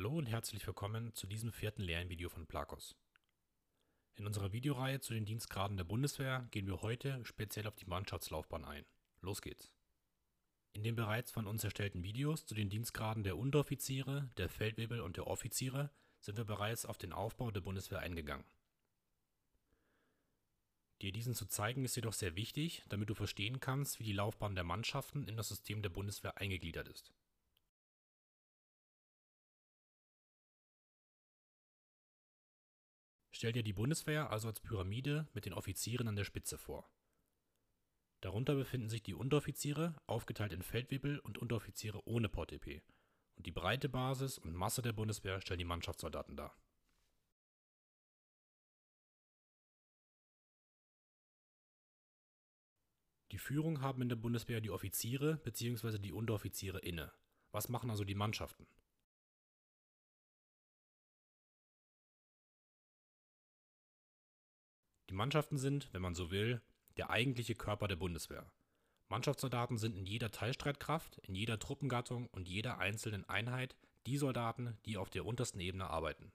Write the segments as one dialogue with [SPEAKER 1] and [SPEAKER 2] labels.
[SPEAKER 1] Hallo und herzlich willkommen zu diesem vierten Lernvideo von Plakos. In unserer Videoreihe zu den Dienstgraden der Bundeswehr gehen wir heute speziell auf die Mannschaftslaufbahn ein. Los geht's! In den bereits von uns erstellten Videos zu den Dienstgraden der Unteroffiziere, der Feldwebel und der Offiziere sind wir bereits auf den Aufbau der Bundeswehr eingegangen. Dir diesen zu zeigen ist jedoch sehr wichtig, damit du verstehen kannst, wie die Laufbahn der Mannschaften in das System der Bundeswehr eingegliedert ist. Stell dir die Bundeswehr also als Pyramide mit den Offizieren an der Spitze vor. Darunter befinden sich die Unteroffiziere, aufgeteilt in Feldwebel und Unteroffiziere ohne Portepee, und die breite Basis und Masse der Bundeswehr stellen die Mannschaftssoldaten dar. Die Führung haben in der Bundeswehr die Offiziere bzw. die Unteroffiziere inne. Was machen also die Mannschaften? Die Mannschaften sind, wenn man so will, der eigentliche Körper der Bundeswehr. Mannschaftssoldaten sind in jeder Teilstreitkraft, in jeder Truppengattung und jeder einzelnen Einheit die Soldaten, die auf der untersten Ebene arbeiten.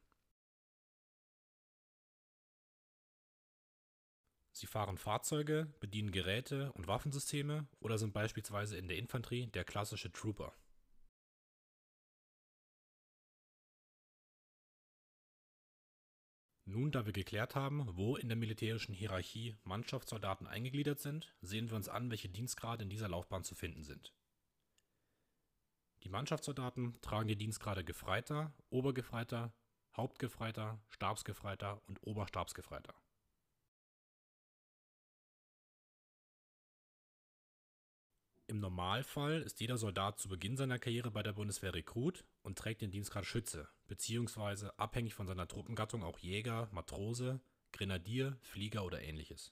[SPEAKER 1] Sie fahren Fahrzeuge, bedienen Geräte und Waffensysteme oder sind beispielsweise in der Infanterie der klassische Trooper. Nun, da wir geklärt haben, wo in der militärischen Hierarchie Mannschaftssoldaten eingegliedert sind, sehen wir uns an, welche Dienstgrade in dieser Laufbahn zu finden sind. Die Mannschaftssoldaten tragen die Dienstgrade Gefreiter, Obergefreiter, Hauptgefreiter, Stabsgefreiter und Oberstabsgefreiter. Im Normalfall ist jeder Soldat zu Beginn seiner Karriere bei der Bundeswehr Rekrut und trägt den Dienstgrad Schütze, beziehungsweise abhängig von seiner Truppengattung auch Jäger, Matrose, Grenadier, Flieger oder ähnliches.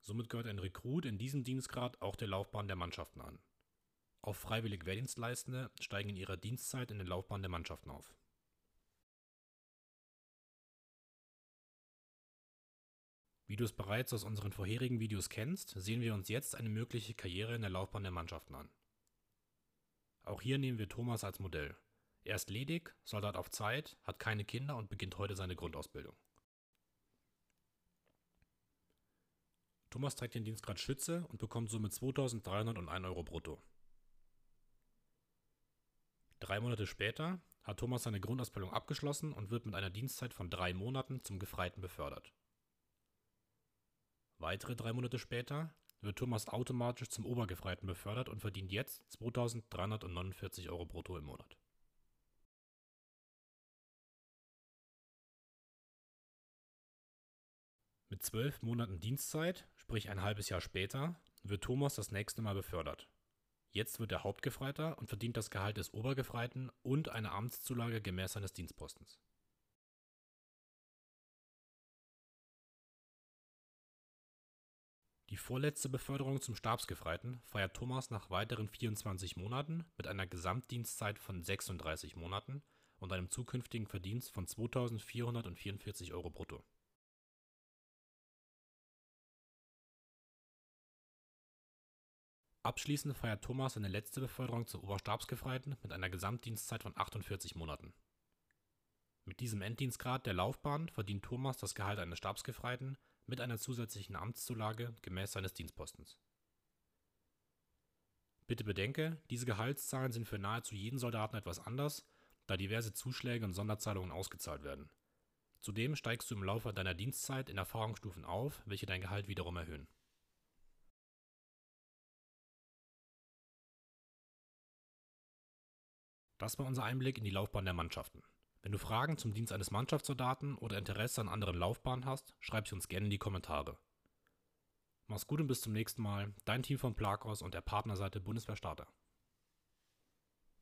[SPEAKER 1] Somit gehört ein Rekrut in diesem Dienstgrad auch der Laufbahn der Mannschaften an. Auch freiwillig Wehrdienstleistende steigen in ihrer Dienstzeit in der Laufbahn der Mannschaften auf Wie du es bereits aus unseren vorherigen Videos kennst, sehen wir uns jetzt eine mögliche Karriere in der Laufbahn der Mannschaften an. Auch hier nehmen wir Thomas als Modell. Er ist ledig, Soldat auf Zeit, hat keine Kinder und beginnt heute seine Grundausbildung. Thomas trägt den Dienstgrad Schütze und bekommt somit 2301 Euro brutto. Drei Monate später hat Thomas seine Grundausbildung abgeschlossen und wird mit einer Dienstzeit von drei Monaten zum Gefreiten befördert. Weitere drei Monate später wird Thomas automatisch zum Obergefreiten befördert und verdient jetzt 2.349 Euro brutto im Monat. Mit zwölf Monaten Dienstzeit, sprich ein halbes Jahr später, wird Thomas das nächste Mal befördert. Jetzt wird er Hauptgefreiter und verdient das Gehalt des Obergefreiten und eine Amtszulage gemäß seines Dienstpostens Die vorletzte Beförderung zum Stabsgefreiten feiert Thomas nach weiteren 24 Monaten mit einer Gesamtdienstzeit von 36 Monaten und einem zukünftigen Verdienst von 2.444 Euro brutto. Abschließend feiert Thomas seine letzte Beförderung zum Oberstabsgefreiten mit einer Gesamtdienstzeit von 48 Monaten mit diesem Enddienstgrad der Laufbahn verdient Thomas das Gehalt eines Stabsgefreiten mit einer zusätzlichen Amtszulage gemäß seines Dienstpostens. Bitte bedenke, diese Gehaltszahlen sind für nahezu jeden Soldaten etwas anders, da diverse Zuschläge und Sonderzahlungen ausgezahlt werden. Zudem steigst du im Laufe deiner Dienstzeit in Erfahrungsstufen auf, welche dein Gehalt wiederum erhöhen. Das war unser Einblick in die Laufbahn der Mannschaften. Wenn du Fragen zum Dienst eines Mannschaftssoldaten oder Interesse an anderen Laufbahnen hast, schreib sie uns gerne in die Kommentare. Mach's gut und bis zum nächsten Mal. Dein Team von Plakos und der Partnerseite Bundeswehr Starter.